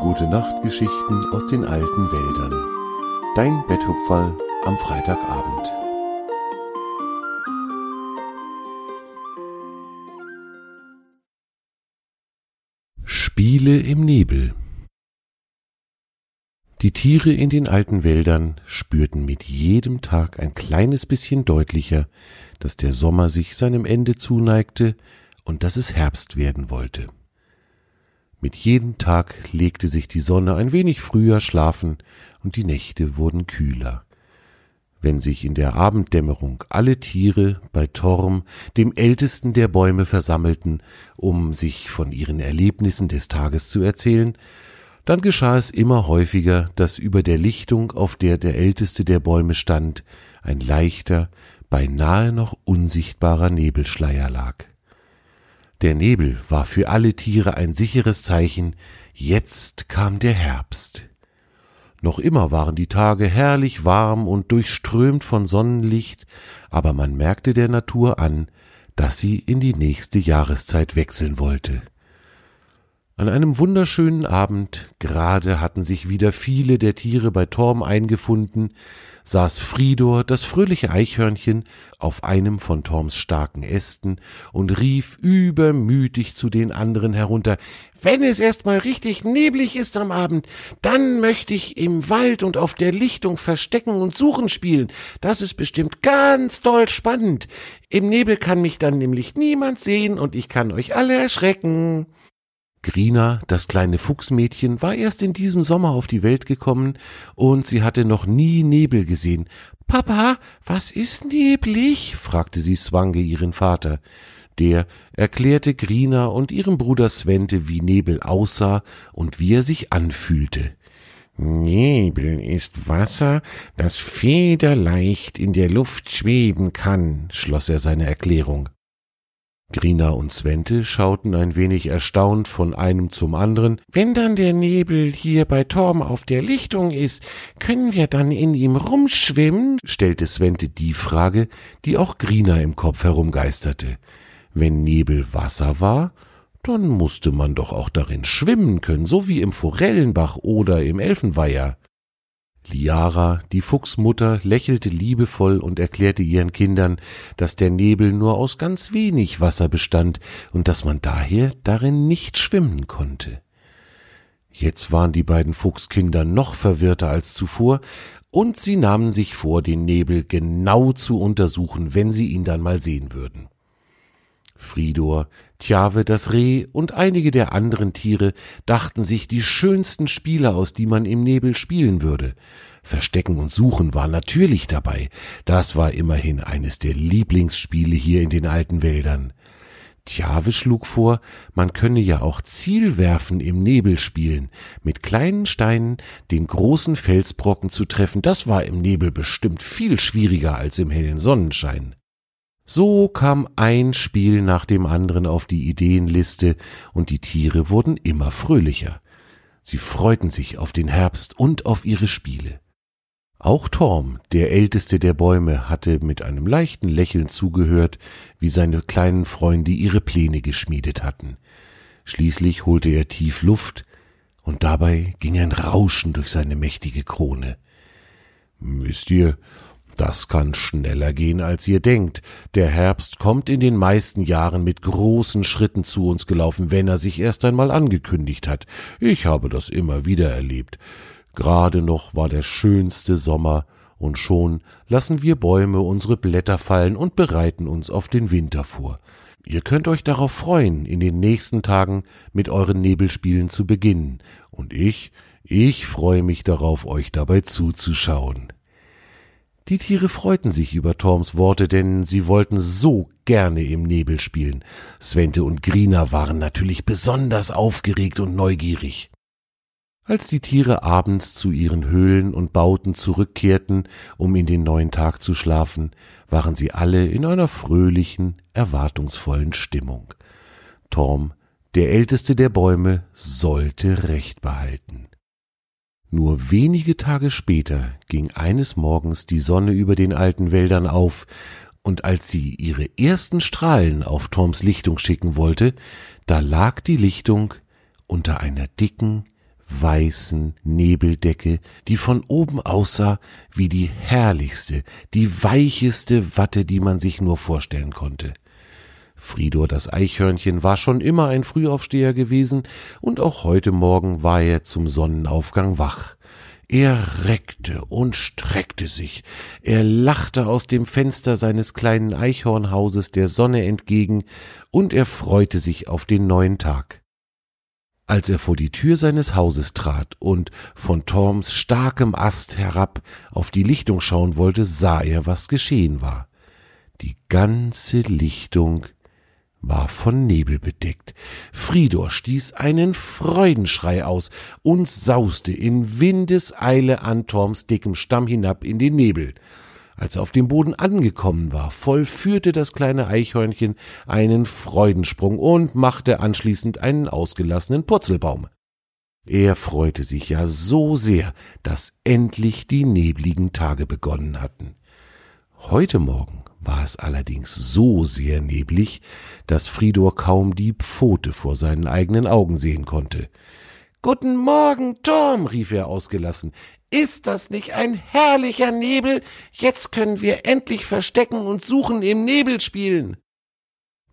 Gute Nachtgeschichten aus den alten Wäldern. Dein Betthupferl am Freitagabend. Spiele im Nebel. Die Tiere in den alten Wäldern spürten mit jedem Tag ein kleines bisschen deutlicher, dass der Sommer sich seinem Ende zuneigte und dass es Herbst werden wollte. Mit jedem Tag legte sich die Sonne ein wenig früher schlafen und die Nächte wurden kühler. Wenn sich in der Abenddämmerung alle Tiere bei Torm, dem ältesten der Bäume, versammelten, um sich von ihren Erlebnissen des Tages zu erzählen, dann geschah es immer häufiger, dass über der Lichtung, auf der der älteste der Bäume stand, ein leichter, beinahe noch unsichtbarer Nebelschleier lag. Der Nebel war für alle Tiere ein sicheres Zeichen, jetzt kam der Herbst. Noch immer waren die Tage herrlich warm und durchströmt von Sonnenlicht, aber man merkte der Natur an, dass sie in die nächste Jahreszeit wechseln wollte. An einem wunderschönen Abend, gerade hatten sich wieder viele der Tiere bei Torm eingefunden, saß Fridor, das fröhliche Eichhörnchen, auf einem von Torms starken Ästen und rief übermütig zu den anderen herunter Wenn es erst mal richtig neblig ist am Abend, dann möchte ich im Wald und auf der Lichtung verstecken und suchen spielen. Das ist bestimmt ganz doll spannend. Im Nebel kann mich dann nämlich niemand sehen und ich kann euch alle erschrecken. Grina, das kleine Fuchsmädchen, war erst in diesem Sommer auf die Welt gekommen und sie hatte noch nie Nebel gesehen. Papa, was ist neblig? fragte sie Swange ihren Vater. Der erklärte Grina und ihrem Bruder Svente, wie Nebel aussah und wie er sich anfühlte. Nebel ist Wasser, das federleicht in der Luft schweben kann, schloss er seine Erklärung. Grina und Svente schauten ein wenig erstaunt von einem zum anderen. Wenn dann der Nebel hier bei Torm auf der Lichtung ist, können wir dann in ihm rumschwimmen? stellte Svente die Frage, die auch Grina im Kopf herumgeisterte. Wenn Nebel Wasser war, dann musste man doch auch darin schwimmen können, so wie im Forellenbach oder im Elfenweiher. Liara, die Fuchsmutter, lächelte liebevoll und erklärte ihren Kindern, dass der Nebel nur aus ganz wenig Wasser bestand und dass man daher darin nicht schwimmen konnte. Jetzt waren die beiden Fuchskinder noch verwirrter als zuvor, und sie nahmen sich vor, den Nebel genau zu untersuchen, wenn sie ihn dann mal sehen würden. Fridor, Tjave, das Reh und einige der anderen Tiere dachten sich die schönsten Spiele aus, die man im Nebel spielen würde. Verstecken und Suchen war natürlich dabei. Das war immerhin eines der Lieblingsspiele hier in den alten Wäldern. Tjave schlug vor, man könne ja auch Zielwerfen im Nebel spielen, mit kleinen Steinen den großen Felsbrocken zu treffen, das war im Nebel bestimmt viel schwieriger als im hellen Sonnenschein. So kam ein Spiel nach dem anderen auf die Ideenliste, und die Tiere wurden immer fröhlicher. Sie freuten sich auf den Herbst und auf ihre Spiele. Auch Torm, der älteste der Bäume, hatte mit einem leichten Lächeln zugehört, wie seine kleinen Freunde ihre Pläne geschmiedet hatten. Schließlich holte er tief Luft, und dabei ging ein Rauschen durch seine mächtige Krone. Wisst ihr, das kann schneller gehen, als ihr denkt. Der Herbst kommt in den meisten Jahren mit großen Schritten zu uns gelaufen, wenn er sich erst einmal angekündigt hat. Ich habe das immer wieder erlebt. Gerade noch war der schönste Sommer, und schon lassen wir Bäume unsere Blätter fallen und bereiten uns auf den Winter vor. Ihr könnt euch darauf freuen, in den nächsten Tagen mit euren Nebelspielen zu beginnen, und ich, ich freue mich darauf, euch dabei zuzuschauen. Die Tiere freuten sich über Torms Worte, denn sie wollten so gerne im Nebel spielen. Svente und Grina waren natürlich besonders aufgeregt und neugierig. Als die Tiere abends zu ihren Höhlen und Bauten zurückkehrten, um in den neuen Tag zu schlafen, waren sie alle in einer fröhlichen, erwartungsvollen Stimmung. Torm, der älteste der Bäume, sollte Recht behalten. Nur wenige Tage später ging eines Morgens die Sonne über den alten Wäldern auf, und als sie ihre ersten Strahlen auf Toms Lichtung schicken wollte, da lag die Lichtung unter einer dicken, weißen Nebeldecke, die von oben aussah wie die herrlichste, die weicheste Watte, die man sich nur vorstellen konnte. Fridor das Eichhörnchen war schon immer ein Frühaufsteher gewesen, und auch heute Morgen war er zum Sonnenaufgang wach. Er reckte und streckte sich, er lachte aus dem Fenster seines kleinen Eichhornhauses der Sonne entgegen, und er freute sich auf den neuen Tag. Als er vor die Tür seines Hauses trat und von Torms starkem Ast herab auf die Lichtung schauen wollte, sah er, was geschehen war. Die ganze Lichtung war von Nebel bedeckt. Fridor stieß einen Freudenschrei aus und sauste in Windeseile an Torms dickem Stamm hinab in den Nebel. Als er auf dem Boden angekommen war, vollführte das kleine Eichhörnchen einen Freudensprung und machte anschließend einen ausgelassenen Purzelbaum. Er freute sich ja so sehr, dass endlich die nebligen Tage begonnen hatten. Heute Morgen war es allerdings so sehr neblig, dass Fridor kaum die Pfote vor seinen eigenen Augen sehen konnte. Guten Morgen, Tom, rief er ausgelassen. Ist das nicht ein herrlicher Nebel? Jetzt können wir endlich verstecken und suchen im Nebel spielen.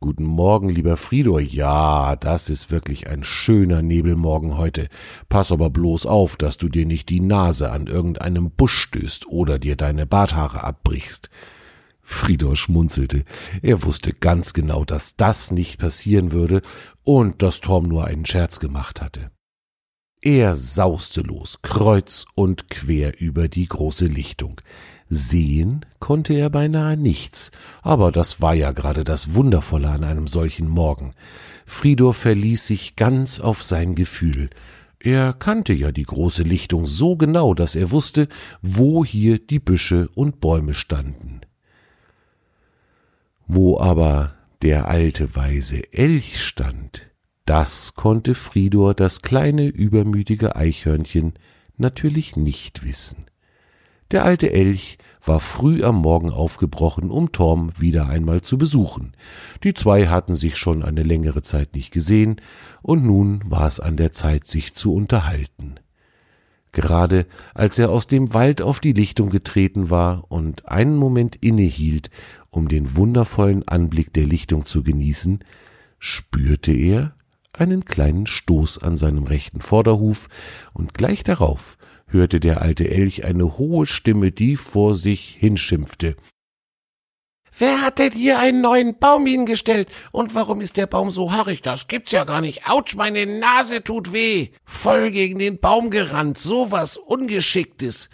Guten Morgen, lieber Fridor. Ja, das ist wirklich ein schöner Nebelmorgen heute. Pass aber bloß auf, dass du dir nicht die Nase an irgendeinem Busch stößt oder dir deine Barthaare abbrichst. Fridor schmunzelte. Er wusste ganz genau, dass das nicht passieren würde und dass Tom nur einen Scherz gemacht hatte. Er sauste los, kreuz und quer über die große Lichtung. Sehen konnte er beinahe nichts, aber das war ja gerade das Wundervolle an einem solchen Morgen. Fridor verließ sich ganz auf sein Gefühl. Er kannte ja die große Lichtung so genau, dass er wusste, wo hier die Büsche und Bäume standen. Wo aber der alte weise Elch stand, das konnte Fridor, das kleine übermütige Eichhörnchen, natürlich nicht wissen. Der alte Elch war früh am Morgen aufgebrochen, um Torm wieder einmal zu besuchen. Die zwei hatten sich schon eine längere Zeit nicht gesehen, und nun war es an der Zeit, sich zu unterhalten. Gerade als er aus dem Wald auf die Lichtung getreten war und einen Moment innehielt, um den wundervollen Anblick der Lichtung zu genießen, spürte er, einen kleinen Stoß an seinem rechten Vorderhuf, und gleich darauf hörte der alte Elch eine hohe Stimme, die vor sich hinschimpfte. Wer hat denn hier einen neuen Baum hingestellt? Und warum ist der Baum so haarig? Das gibt's ja gar nicht. Autsch, meine Nase tut weh. Voll gegen den Baum gerannt. So was Ungeschicktes.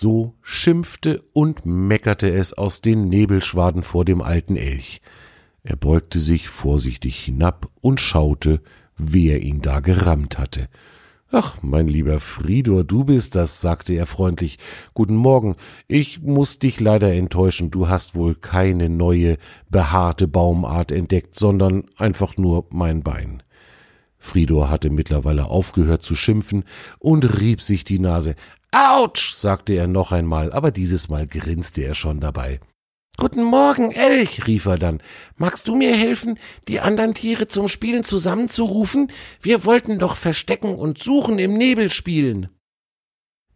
So schimpfte und meckerte es aus den Nebelschwaden vor dem alten Elch. Er beugte sich vorsichtig hinab und schaute, wer ihn da gerammt hatte. Ach, mein lieber Fridor, du bist das, sagte er freundlich. Guten Morgen. Ich muss dich leider enttäuschen. Du hast wohl keine neue, behaarte Baumart entdeckt, sondern einfach nur mein Bein. Fridor hatte mittlerweile aufgehört zu schimpfen und rieb sich die Nase. Autsch, sagte er noch einmal, aber dieses Mal grinste er schon dabei. Guten Morgen, Elch, rief er dann. Magst du mir helfen, die anderen Tiere zum Spielen zusammenzurufen? Wir wollten doch verstecken und suchen im Nebel spielen.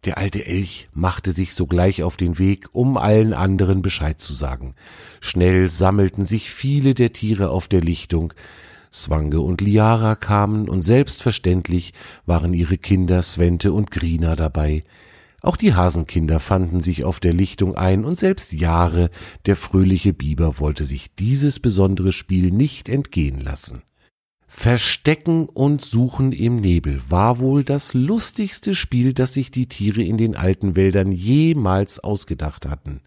Der alte Elch machte sich sogleich auf den Weg, um allen anderen Bescheid zu sagen. Schnell sammelten sich viele der Tiere auf der Lichtung. Swange und Liara kamen und selbstverständlich waren ihre Kinder Svente und Grina dabei. Auch die Hasenkinder fanden sich auf der Lichtung ein, und selbst Jahre, der fröhliche Biber, wollte sich dieses besondere Spiel nicht entgehen lassen. Verstecken und Suchen im Nebel war wohl das lustigste Spiel, das sich die Tiere in den alten Wäldern jemals ausgedacht hatten.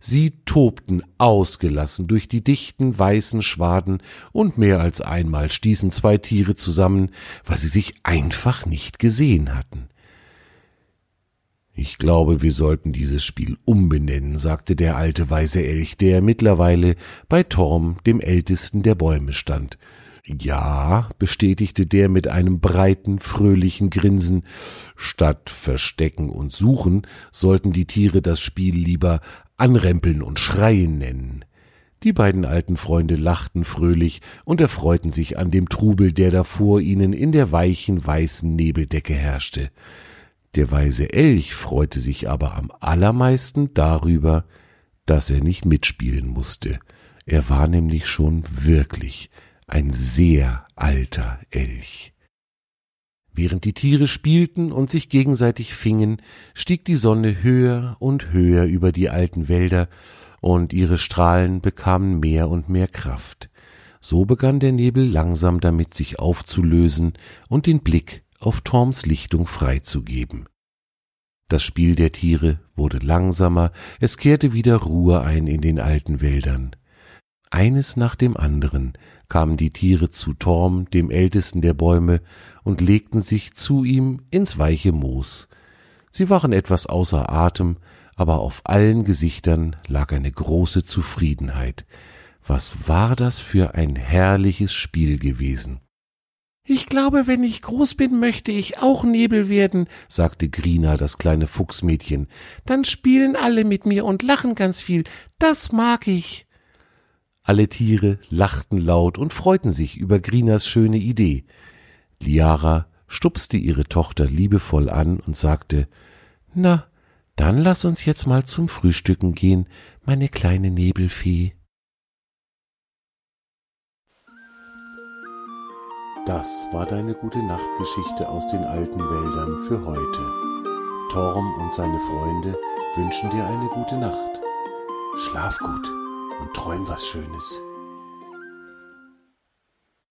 Sie tobten ausgelassen durch die dichten weißen Schwaden, und mehr als einmal stießen zwei Tiere zusammen, weil sie sich einfach nicht gesehen hatten. Ich glaube, wir sollten dieses Spiel umbenennen, sagte der alte weise Elch, der mittlerweile bei Torm, dem ältesten der Bäume, stand. Ja, bestätigte der mit einem breiten, fröhlichen Grinsen, statt Verstecken und Suchen sollten die Tiere das Spiel lieber Anrempeln und Schreien nennen. Die beiden alten Freunde lachten fröhlich und erfreuten sich an dem Trubel, der da vor ihnen in der weichen weißen Nebeldecke herrschte. Der weise Elch freute sich aber am allermeisten darüber, dass er nicht mitspielen musste. Er war nämlich schon wirklich ein sehr alter Elch. Während die Tiere spielten und sich gegenseitig fingen, stieg die Sonne höher und höher über die alten Wälder, und ihre Strahlen bekamen mehr und mehr Kraft. So begann der Nebel langsam damit sich aufzulösen und den Blick auf Torms Lichtung freizugeben. Das Spiel der Tiere wurde langsamer, es kehrte wieder Ruhe ein in den alten Wäldern. Eines nach dem anderen kamen die Tiere zu Torm, dem ältesten der Bäume, und legten sich zu ihm ins weiche Moos. Sie waren etwas außer Atem, aber auf allen Gesichtern lag eine große Zufriedenheit. Was war das für ein herrliches Spiel gewesen? Ich glaube, wenn ich groß bin, möchte ich auch Nebel werden, sagte Grina, das kleine Fuchsmädchen. Dann spielen alle mit mir und lachen ganz viel. Das mag ich. Alle Tiere lachten laut und freuten sich über Grinas schöne Idee. Liara stupste ihre Tochter liebevoll an und sagte Na, dann lass uns jetzt mal zum Frühstücken gehen, meine kleine Nebelfee. Das war deine gute Nachtgeschichte aus den alten Wäldern für heute. Torm und seine Freunde wünschen dir eine gute Nacht. Schlaf gut und träum was Schönes.